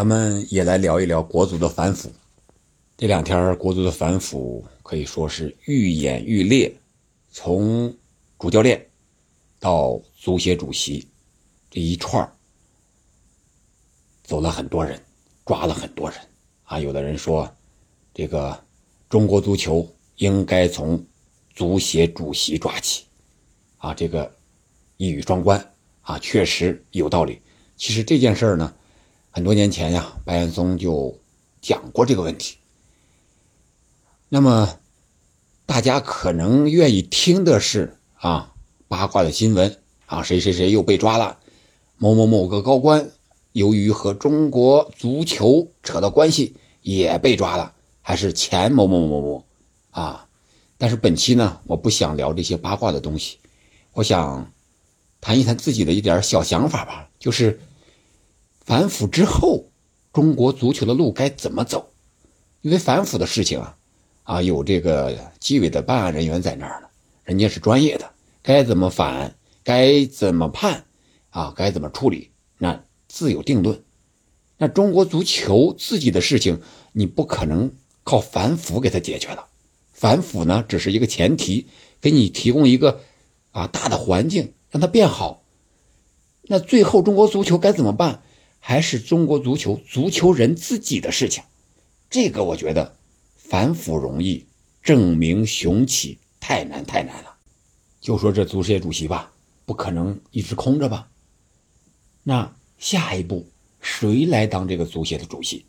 咱们也来聊一聊国足的反腐。这两天国足的反腐可以说是愈演愈烈，从主教练到足协主席这一串走了很多人，抓了很多人啊。有的人说，这个中国足球应该从足协主席抓起，啊，这个一语双关啊，确实有道理。其实这件事呢，很多年前呀，白岩松就讲过这个问题。那么，大家可能愿意听的是啊八卦的新闻啊，谁谁谁又被抓了，某某某个高官由于和中国足球扯到关系也被抓了，还是前某某某某啊。但是本期呢，我不想聊这些八卦的东西，我想谈一谈自己的一点小想法吧，就是。反腐之后，中国足球的路该怎么走？因为反腐的事情啊，啊，有这个纪委的办案人员在那儿呢，人家是专业的，该怎么反，该怎么判，啊，该怎么处理，那自有定论。那中国足球自己的事情，你不可能靠反腐给他解决了。反腐呢，只是一个前提，给你提供一个啊大的环境，让它变好。那最后中国足球该怎么办？还是中国足球足球人自己的事情，这个我觉得反腐容易，证明雄起太难太难了。就说这足协主席吧，不可能一直空着吧？那下一步谁来当这个足协的主席？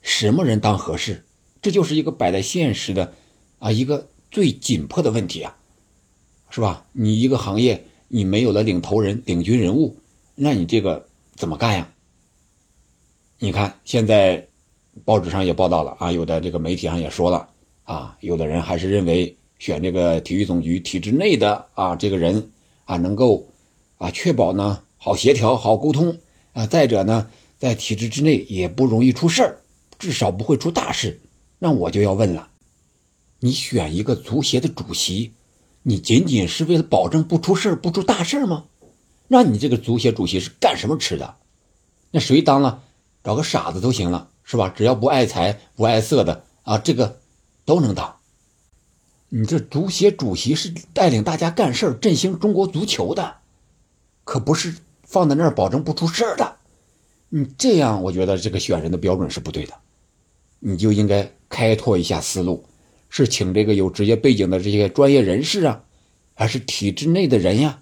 什么人当合适？这就是一个摆在现实的啊一个最紧迫的问题啊，是吧？你一个行业你没有了领头人、领军人物，那你这个怎么干呀？你看，现在报纸上也报道了啊，有的这个媒体上也说了啊，有的人还是认为选这个体育总局体制内的啊这个人啊能够啊确保呢好协调、好沟通啊。再者呢，在体制之内也不容易出事儿，至少不会出大事。那我就要问了，你选一个足协的主席，你仅仅是为了保证不出事儿、不出大事吗？那你这个足协主席是干什么吃的？那谁当了？找个傻子都行了，是吧？只要不爱财不爱色的啊，这个都能当。你这足协主席是带领大家干事振兴中国足球的，可不是放在那儿保证不出事儿的。你这样，我觉得这个选人的标准是不对的。你就应该开拓一下思路，是请这个有职业背景的这些专业人士啊，还是体制内的人呀，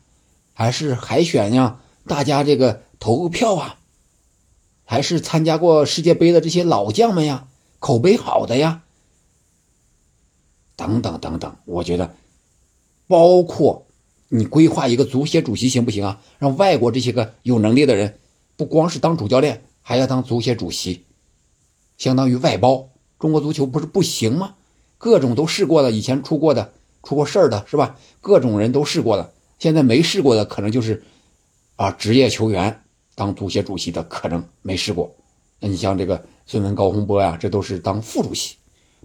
还是海选呀？大家这个投个票啊。还是参加过世界杯的这些老将们呀，口碑好的呀，等等等等，我觉得，包括你规划一个足协主席行不行啊？让外国这些个有能力的人，不光是当主教练，还要当足协主席，相当于外包。中国足球不是不行吗？各种都试过了，以前出过的、出过事儿的是吧？各种人都试过了，现在没试过的，可能就是啊，职业球员。当足协主席的可能没试过，那你像这个孙文、高洪波呀，这都是当副主席，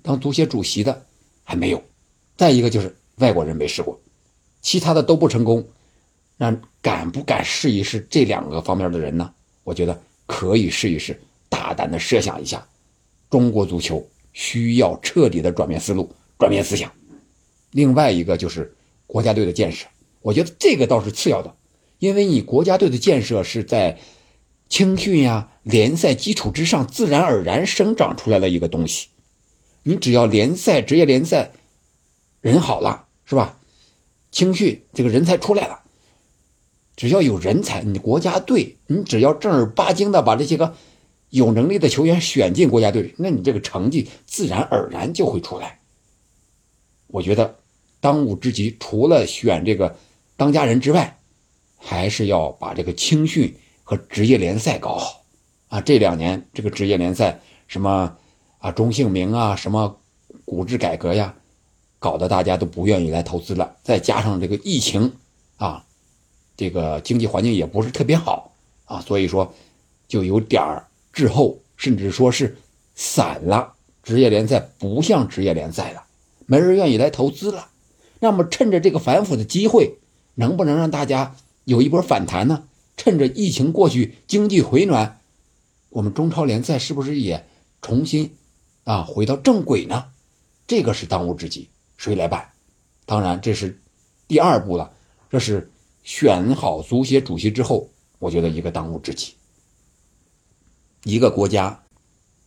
当足协主席的还没有。再一个就是外国人没试过，其他的都不成功，那敢不敢试一试这两个方面的人呢？我觉得可以试一试，大胆的设想一下，中国足球需要彻底的转变思路、转变思想。另外一个就是国家队的建设，我觉得这个倒是次要的。因为你国家队的建设是在青训呀、联赛基础之上自然而然生长出来的一个东西，你只要联赛、职业联赛人好了，是吧？青训这个人才出来了，只要有人才，你国家队，你只要正儿八经的把这些个有能力的球员选进国家队，那你这个成绩自然而然就会出来。我觉得当务之急，除了选这个当家人之外，还是要把这个青训和职业联赛搞好啊！这两年这个职业联赛什么啊中性名啊什么股制改革呀，搞得大家都不愿意来投资了。再加上这个疫情啊，这个经济环境也不是特别好啊，所以说就有点滞后，甚至说是散了。职业联赛不像职业联赛了，没人愿意来投资了。那么趁着这个反腐的机会，能不能让大家？有一波反弹呢，趁着疫情过去，经济回暖，我们中超联赛是不是也重新啊回到正轨呢？这个是当务之急，谁来办？当然这是第二步了，这是选好足协主席之后，我觉得一个当务之急。一个国家，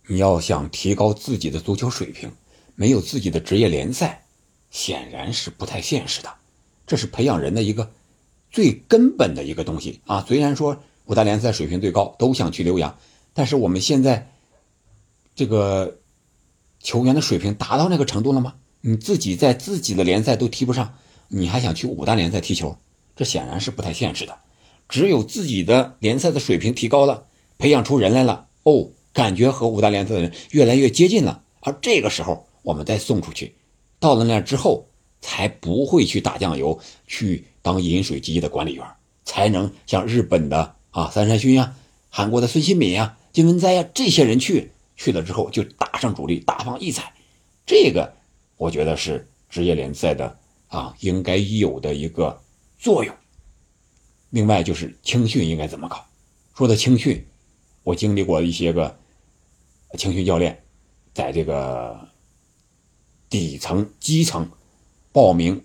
你要想提高自己的足球水平，没有自己的职业联赛，显然是不太现实的。这是培养人的一个最根本的一个东西啊！虽然说五大联赛水平最高，都想去留洋，但是我们现在这个球员的水平达到那个程度了吗？你自己在自己的联赛都踢不上，你还想去五大联赛踢球？这显然是不太现实的。只有自己的联赛的水平提高了，培养出人来了，哦，感觉和五大联赛的人越来越接近了，而这个时候我们再送出去，到了那之后。才不会去打酱油，去当饮水机的管理员，才能像日本的啊三山勋呀、韩国的孙兴敏呀、金文哉呀这些人去去了之后就打上主力，大放异彩。这个我觉得是职业联赛的啊应该有的一个作用。另外就是青训应该怎么搞？说到青训，我经历过一些个青训教练，在这个底层基层。报名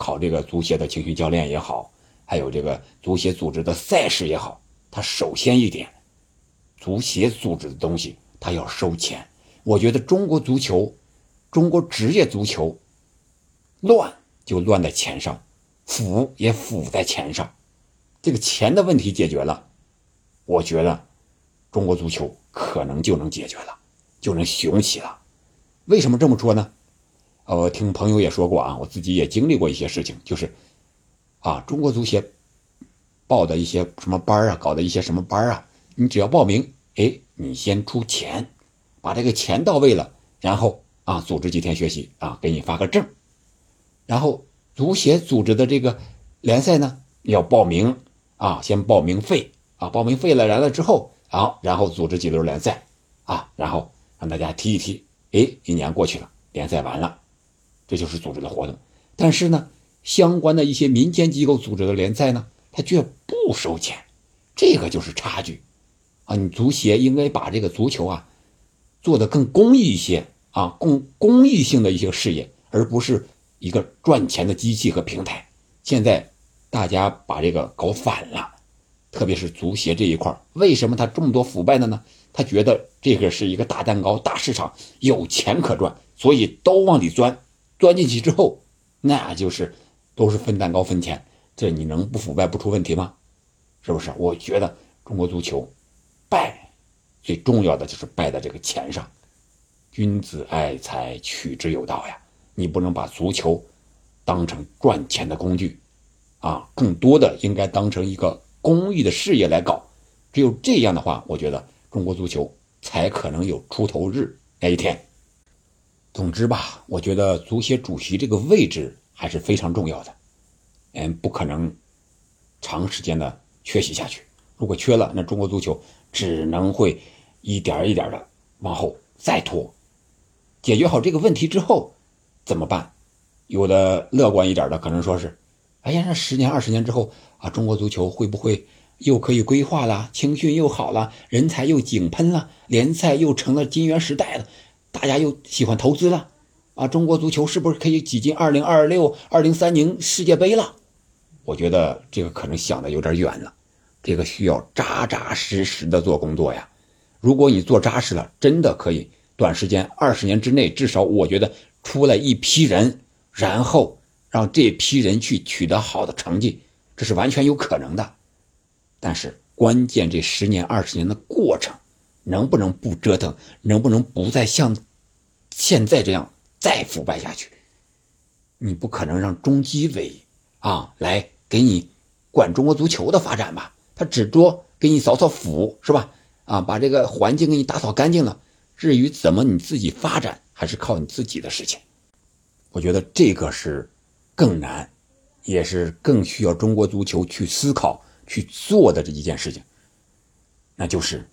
考这个足协的青训教练也好，还有这个足协组织的赛事也好，他首先一点，足协组织的东西他要收钱。我觉得中国足球，中国职业足球乱就乱在钱上，腐也腐在钱上。这个钱的问题解决了，我觉得中国足球可能就能解决了，就能雄起了。为什么这么说呢？呃，听朋友也说过啊，我自己也经历过一些事情，就是，啊，中国足协报的一些什么班啊，搞的一些什么班啊，你只要报名，哎，你先出钱，把这个钱到位了，然后啊，组织几天学习啊，给你发个证，然后足协组织的这个联赛呢，要报名啊，先报名费啊，报名费了来了之后，好，然后组织几轮联赛啊，然后让大家踢一踢，哎，一年过去了，联赛完了。这就是组织的活动，但是呢，相关的一些民间机构组织的联赛呢，它却不收钱，这个就是差距，啊，你足协应该把这个足球啊，做得更公益一些啊，更公益性的一些事业，而不是一个赚钱的机器和平台。现在大家把这个搞反了，特别是足协这一块为什么他这么多腐败的呢？他觉得这个是一个大蛋糕、大市场，有钱可赚，所以都往里钻。钻进去之后，那就是都是分蛋糕分钱，这你能不腐败不出问题吗？是不是？我觉得中国足球败，最重要的就是败在这个钱上。君子爱财，取之有道呀！你不能把足球当成赚钱的工具啊，更多的应该当成一个公益的事业来搞。只有这样的话，我觉得中国足球才可能有出头日那一天。总之吧，我觉得足协主席这个位置还是非常重要的，嗯，不可能长时间的缺席下去。如果缺了，那中国足球只能会一点一点的往后再拖。解决好这个问题之后怎么办？有的乐观一点的可能说是：哎呀，那十年二十年之后啊，中国足球会不会又可以规划了？青训又好了，人才又井喷了，联赛又成了金元时代了。大家又喜欢投资了，啊，中国足球是不是可以挤进二零二六、二零三零世界杯了？我觉得这个可能想的有点远了，这个需要扎扎实实的做工作呀。如果你做扎实了，真的可以短时间二十年之内，至少我觉得出来一批人，然后让这批人去取得好的成绩，这是完全有可能的。但是关键这十年二十年的过程。能不能不折腾？能不能不再像现在这样再腐败下去？你不可能让中纪委啊来给你管中国足球的发展吧？他只多给你扫扫腐是吧？啊，把这个环境给你打扫干净了。至于怎么你自己发展，还是靠你自己的事情。我觉得这个是更难，也是更需要中国足球去思考去做的这一件事情，那就是。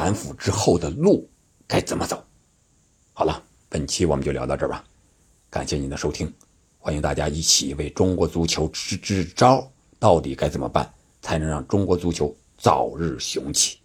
反腐之后的路该怎么走？好了，本期我们就聊到这儿吧。感谢您的收听，欢迎大家一起为中国足球支支招，到底该怎么办才能让中国足球早日雄起？